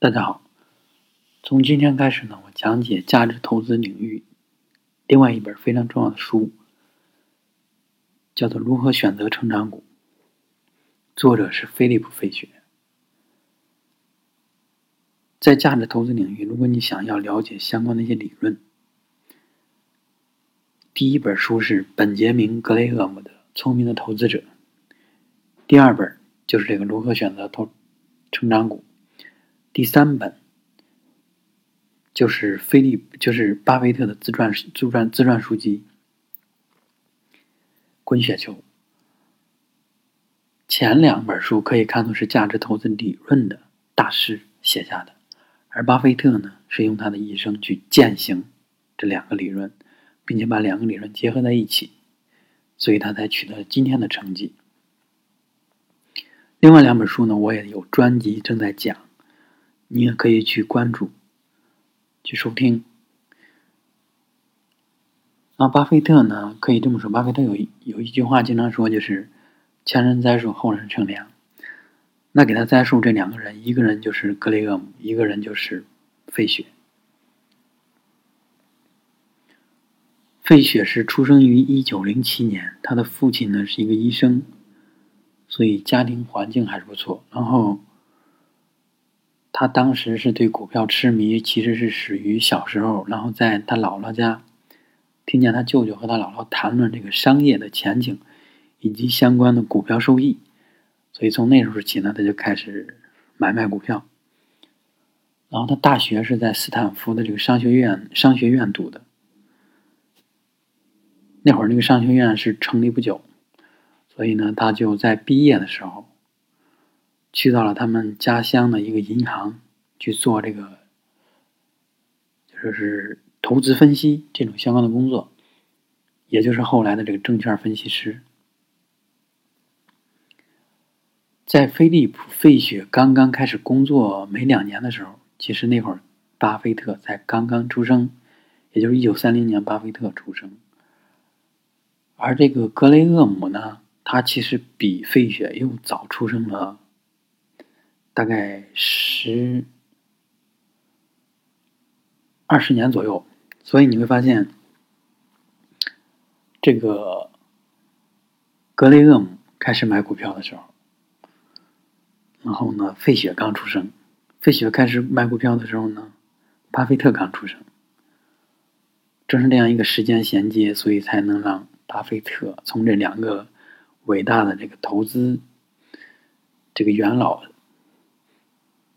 大家好，从今天开始呢，我讲解价值投资领域另外一本非常重要的书，叫做《如何选择成长股》，作者是菲利普·费雪。在价值投资领域，如果你想要了解相关的一些理论，第一本书是本杰明·格雷厄姆的《聪明的投资者》，第二本就是这个《如何选择投成长股》。第三本就是菲利，就是巴菲特的自传自传自传书籍《滚雪球》。前两本书可以看作是价值投资理论的大师写下的，而巴菲特呢是用他的一生去践行这两个理论，并且把两个理论结合在一起，所以他才取得了今天的成绩。另外两本书呢，我也有专辑正在讲。你也可以去关注、去收听。那巴菲特呢？可以这么说，巴菲特有有一句话经常说，就是“前人栽树，后人乘凉”。那给他栽树这两个人，一个人就是格雷厄姆，一个人就是费雪。费雪是出生于一九零七年，他的父亲呢是一个医生，所以家庭环境还是不错。然后。他当时是对股票痴迷，其实是始于小时候，然后在他姥姥家，听见他舅舅和他姥姥谈论这个商业的前景，以及相关的股票收益，所以从那时候起呢，他就开始买卖股票。然后他大学是在斯坦福的这个商学院商学院读的，那会儿那个商学院是成立不久，所以呢，他就在毕业的时候。去到了他们家乡的一个银行去做这个，就是投资分析这种相关的工作，也就是后来的这个证券分析师。在菲利普·费雪刚刚开始工作没两年的时候，其实那会儿巴菲特才刚刚出生，也就是一九三零年巴菲特出生，而这个格雷厄姆呢，他其实比费雪又早出生了。大概十二十年左右，所以你会发现，这个格雷厄姆开始买股票的时候，然后呢，费雪刚出生，费雪开始买股票的时候呢，巴菲特刚出生，正是这样一个时间衔接，所以才能让巴菲特从这两个伟大的这个投资这个元老。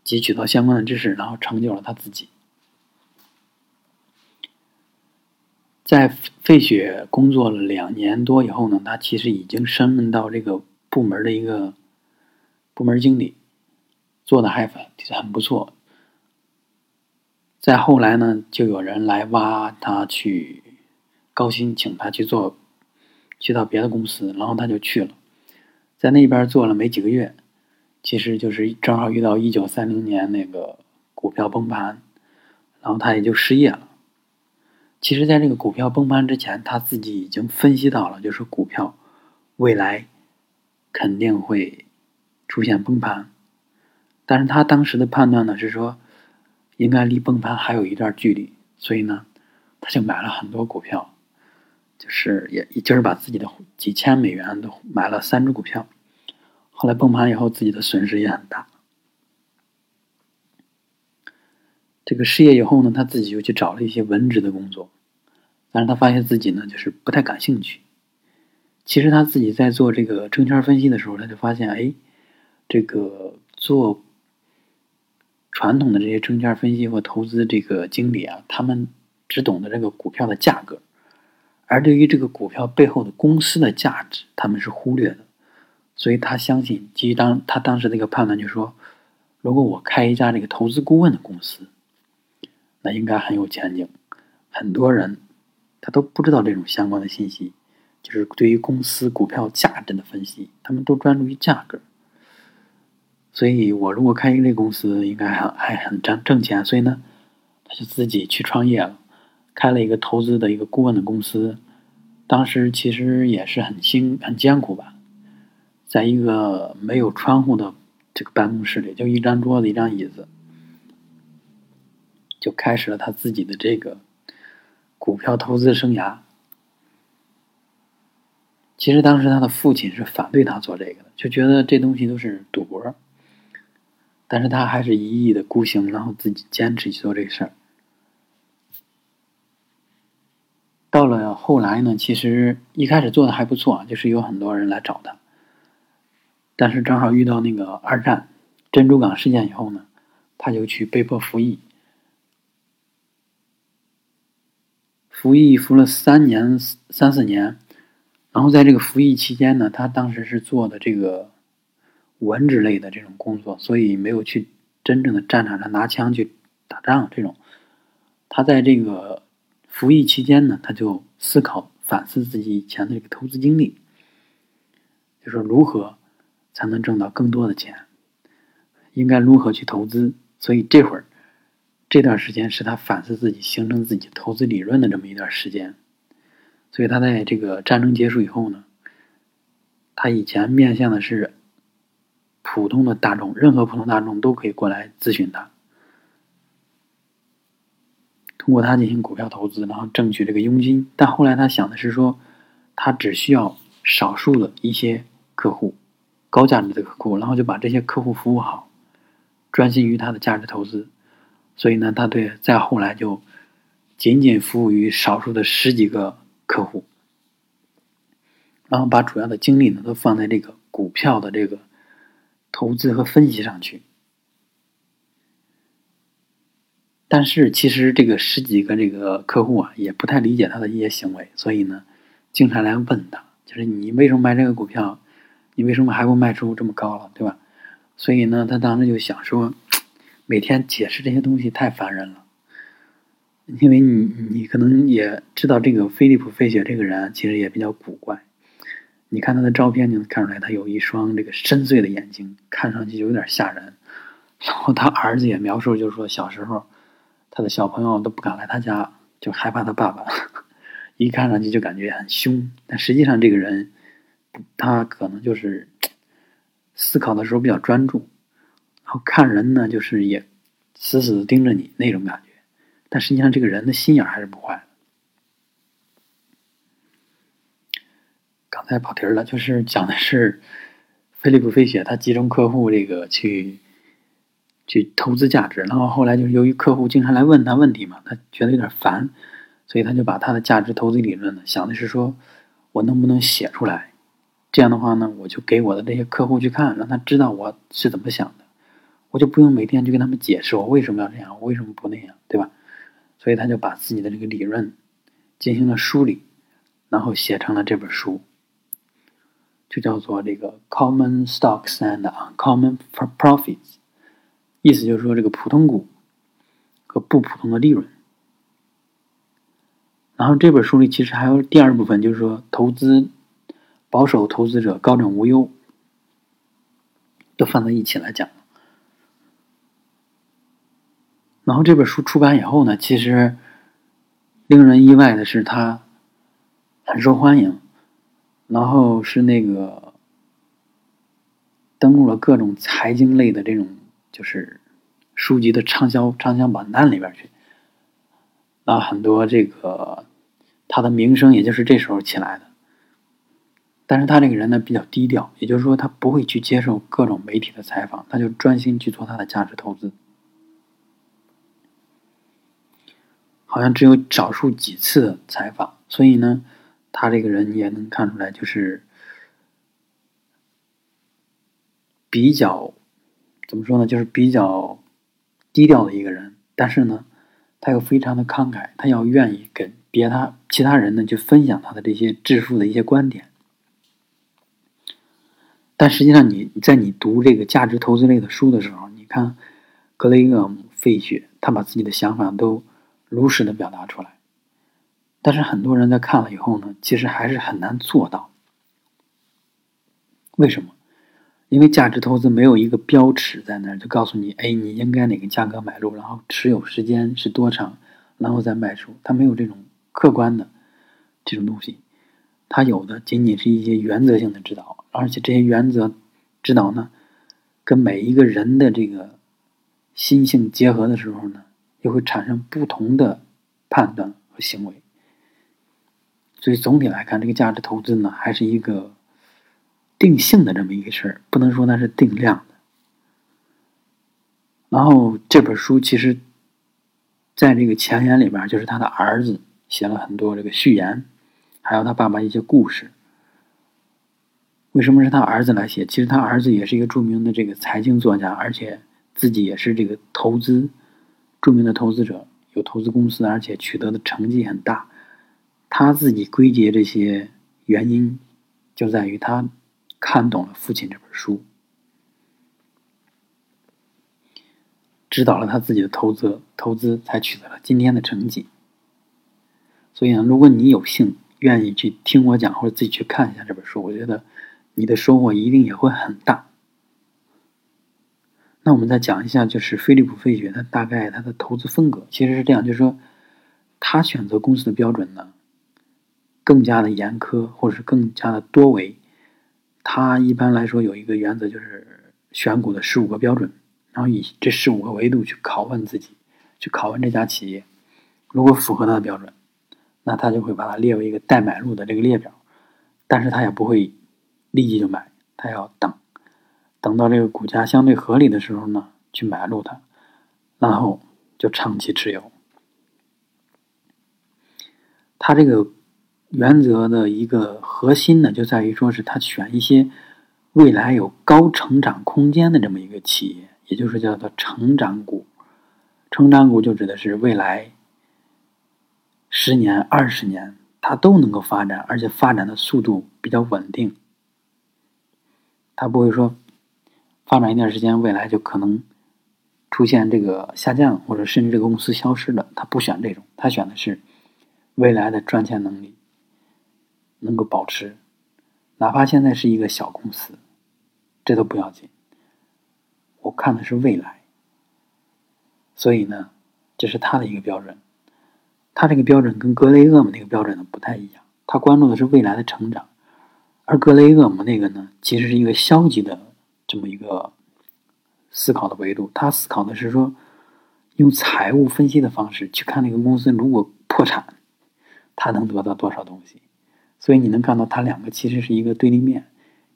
汲取到相关的知识，然后成就了他自己。在费雪工作了两年多以后呢，他其实已经升任到这个部门的一个部门经理，做的还很很不错。再后来呢，就有人来挖他去，高薪请他去做，去到别的公司，然后他就去了，在那边做了没几个月。其实就是正好遇到一九三零年那个股票崩盘，然后他也就失业了。其实，在这个股票崩盘之前，他自己已经分析到了，就是股票未来肯定会出现崩盘。但是他当时的判断呢是说，应该离崩盘还有一段距离，所以呢，他就买了很多股票，就是也也就是把自己的几千美元都买了三只股票。后来崩盘以后，自己的损失也很大。这个失业以后呢，他自己又去找了一些文职的工作，但是他发现自己呢，就是不太感兴趣。其实他自己在做这个证券分析的时候，他就发现，哎，这个做传统的这些证券分析或投资这个经理啊，他们只懂得这个股票的价格，而对于这个股票背后的公司的价值，他们是忽略的。所以他相信，基于当他当时的一个判断，就是说，如果我开一家这个投资顾问的公司，那应该很有前景。很多人他都不知道这种相关的信息，就是对于公司股票价值的分析，他们都专注于价格。所以我如果开一个公司，应该还还很挣挣钱。所以呢，他就自己去创业了，开了一个投资的一个顾问的公司。当时其实也是很辛很艰苦吧。在一个没有窗户的这个办公室里，就一张桌子、一张椅子，就开始了他自己的这个股票投资生涯。其实当时他的父亲是反对他做这个的，就觉得这东西都是赌博。但是他还是一意的孤行，然后自己坚持去做这个事儿。到了后来呢，其实一开始做的还不错，就是有很多人来找他。但是正好遇到那个二战珍珠港事件以后呢，他就去被迫服役。服役服了三年三四年，然后在这个服役期间呢，他当时是做的这个。文职类的这种工作，所以没有去真正的战场上拿枪去打仗。这种，他在这个服役期间呢，他就思考反思自己以前的这个投资经历，就说如何才能挣到更多的钱，应该如何去投资。所以这会儿这段时间是他反思自己、形成自己投资理论的这么一段时间。所以他在这个战争结束以后呢，他以前面向的是。普通的大众，任何普通大众都可以过来咨询他，通过他进行股票投资，然后挣取这个佣金。但后来他想的是说，他只需要少数的一些客户，高价值的客户，然后就把这些客户服务好，专心于他的价值投资。所以呢，他对再后来就仅仅服务于少数的十几个客户，然后把主要的精力呢都放在这个股票的这个。投资和分析上去，但是其实这个十几个这个客户啊，也不太理解他的一些行为，所以呢，经常来问他，就是你为什么买这个股票？你为什么还不卖出这么高了，对吧？所以呢，他当时就想说，每天解释这些东西太烦人了，因为你你可能也知道，这个菲利普·费雪这个人其实也比较古怪。你看他的照片，就能看出来他有一双这个深邃的眼睛，看上去就有点吓人。然后他儿子也描述，就是说小时候他的小朋友都不敢来他家，就害怕他爸爸，一看上去就感觉很凶。但实际上这个人，他可能就是思考的时候比较专注，然后看人呢就是也死死的盯着你那种感觉。但实际上这个人的心眼还是不坏。刚才跑题了，就是讲的是飞利浦飞雪，他集中客户这个去去投资价值，然后后来就是由于客户经常来问他问题嘛，他觉得有点烦，所以他就把他的价值投资理论呢，想的是说我能不能写出来，这样的话呢，我就给我的这些客户去看，让他知道我是怎么想的，我就不用每天去跟他们解释我为什么要这样，我为什么不那样，对吧？所以他就把自己的这个理论进行了梳理，然后写成了这本书。就叫做这个 common stocks and Common profits，意思就是说这个普通股和不普通的利润。然后这本书里其实还有第二部分，就是说投资保守投资者高枕无忧，都放在一起来讲。然后这本书出版以后呢，其实令人意外的是，它很受欢迎。然后是那个登录了各种财经类的这种就是书籍的畅销畅销榜单里边去，那，很多这个他的名声也就是这时候起来的。但是他这个人呢比较低调，也就是说他不会去接受各种媒体的采访，他就专心去做他的价值投资。好像只有少数几次采访，所以呢。他这个人也能看出来，就是比较怎么说呢？就是比较低调的一个人。但是呢，他又非常的慷慨，他要愿意跟别他其他人呢去分享他的这些致富的一些观点。但实际上，你在你读这个价值投资类的书的时候，你看格雷厄姆·费雪，他把自己的想法都如实的表达出来。但是很多人在看了以后呢，其实还是很难做到。为什么？因为价值投资没有一个标尺在那儿，就告诉你，哎，你应该哪个价格买入，然后持有时间是多长，然后再卖出。它没有这种客观的这种东西，它有的仅仅是一些原则性的指导，而且这些原则指导呢，跟每一个人的这个心性结合的时候呢，也会产生不同的判断和行为。所以总体来看，这个价值投资呢，还是一个定性的这么一个事儿，不能说它是定量的。然后这本书其实，在这个前言里边，就是他的儿子写了很多这个序言，还有他爸爸一些故事。为什么是他儿子来写？其实他儿子也是一个著名的这个财经作家，而且自己也是这个投资著名的投资者，有投资公司，而且取得的成绩很大。他自己归结这些原因，就在于他看懂了父亲这本书，指导了他自己的投资，投资才取得了今天的成绩。所以呢，如果你有幸愿意去听我讲，或者自己去看一下这本书，我觉得你的收获一定也会很大。那我们再讲一下，就是菲利普·费雪他大概他的投资风格其实是这样，就是说他选择公司的标准呢。更加的严苛，或者是更加的多维。他一般来说有一个原则，就是选股的十五个标准，然后以这十五个维度去拷问自己，去拷问这家企业。如果符合他的标准，那他就会把它列为一个待买入的这个列表。但是他也不会立即就买，他要等，等到这个股价相对合理的时候呢，去买入它，然后就长期持有。他这个。原则的一个核心呢，就在于说是他选一些未来有高成长空间的这么一个企业，也就是叫做成长股。成长股就指的是未来十年、二十年它都能够发展，而且发展的速度比较稳定。它不会说发展一段时间，未来就可能出现这个下降，或者甚至这个公司消失了。他不选这种，他选的是未来的赚钱能力。能够保持，哪怕现在是一个小公司，这都不要紧。我看的是未来，所以呢，这是他的一个标准。他这个标准跟格雷厄姆那个标准呢不太一样，他关注的是未来的成长，而格雷厄姆那个呢，其实是一个消极的这么一个思考的维度。他思考的是说，用财务分析的方式去看那个公司如果破产，他能得到多少东西。所以你能看到，他两个其实是一个对立面，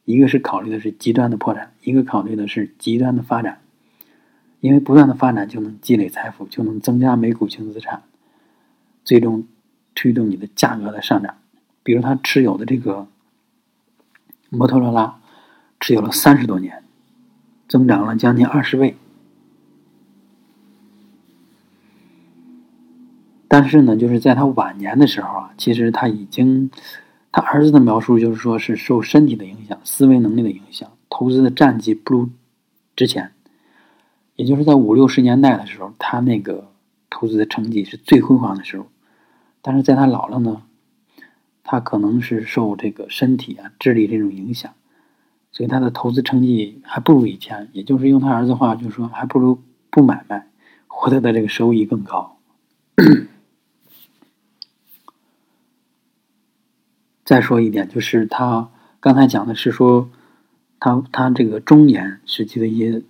一个是考虑的是极端的破产，一个考虑的是极端的发展。因为不断的发展就能积累财富，就能增加每股净资产，最终推动你的价格的上涨。比如他持有的这个摩托罗拉，持有了三十多年，增长了将近二十倍。但是呢，就是在他晚年的时候啊，其实他已经。他儿子的描述就是说，是受身体的影响、思维能力的影响，投资的战绩不如之前。也就是在五六十年代的时候，他那个投资的成绩是最辉煌的时候。但是在他老了呢，他可能是受这个身体啊、智力这种影响，所以他的投资成绩还不如以前。也就是用他儿子话，就是说，还不如不买卖，获得的这个收益更高。再说一点，就是他刚才讲的是说，他他这个中年时期的一些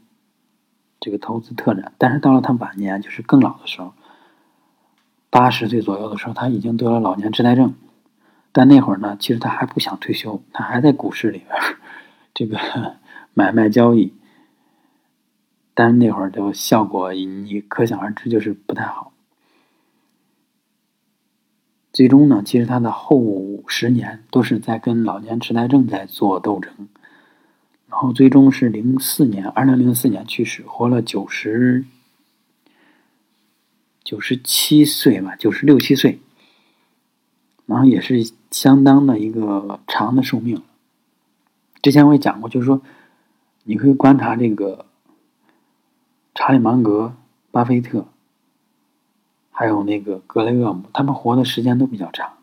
这个投资特点，但是到了他晚年，就是更老的时候，八十岁左右的时候，他已经得了老年痴呆症。但那会儿呢，其实他还不想退休，他还在股市里边这个 买卖交易。但是那会儿的效果，你可想而知，就是不太好。最终呢，其实他的后十年都是在跟老年痴呆症在做斗争，然后最终是零四年，二零零四年去世，活了九十九十七岁吧，九十六七岁，然后也是相当的一个长的寿命。之前我也讲过，就是说，你可以观察这个查理芒格、巴菲特。还有那个格雷厄姆，他们活的时间都比较长。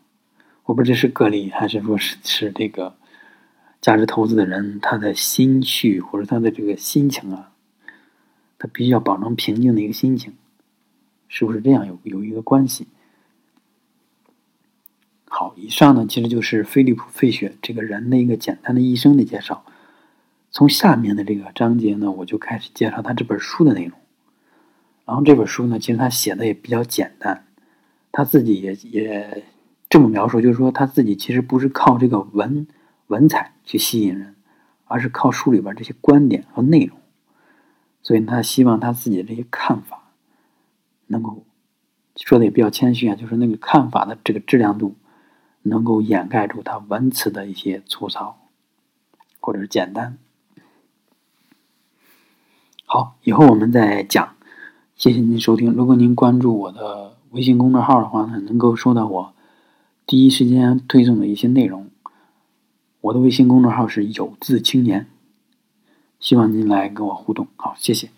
我不知道是个例，还是说是是这个价值投资的人他的心绪或者他的这个心情啊，他必须要保证平静的一个心情，是不是这样有有一个关系？好，以上呢其实就是菲利普·费雪这个人的一个简单的一生的介绍。从下面的这个章节呢，我就开始介绍他这本书的内容。然后这本书呢，其实他写的也比较简单，他自己也也这么描述，就是说他自己其实不是靠这个文文采去吸引人，而是靠书里边这些观点和内容。所以他希望他自己的这些看法能够说的也比较谦虚啊，就是那个看法的这个质量度能够掩盖住他文词的一些粗糙或者是简单。好，以后我们再讲。谢谢您收听。如果您关注我的微信公众号的话呢，能够收到我第一时间推送的一些内容。我的微信公众号是有字青年，希望您来跟我互动。好，谢谢。